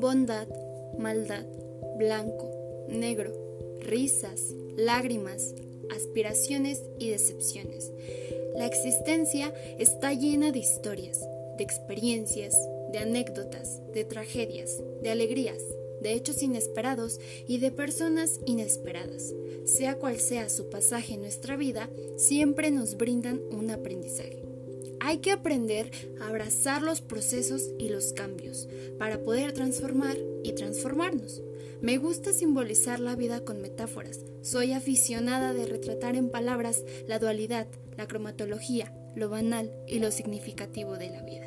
bondad, maldad, blanco, negro, risas, lágrimas, aspiraciones y decepciones. La existencia está llena de historias, de experiencias, de anécdotas, de tragedias, de alegrías, de hechos inesperados y de personas inesperadas. Sea cual sea su pasaje en nuestra vida, siempre nos brindan un aprendizaje. Hay que aprender a abrazar los procesos y los cambios para poder transformar y transformarnos. Me gusta simbolizar la vida con metáforas. Soy aficionada de retratar en palabras la dualidad, la cromatología, lo banal y lo significativo de la vida.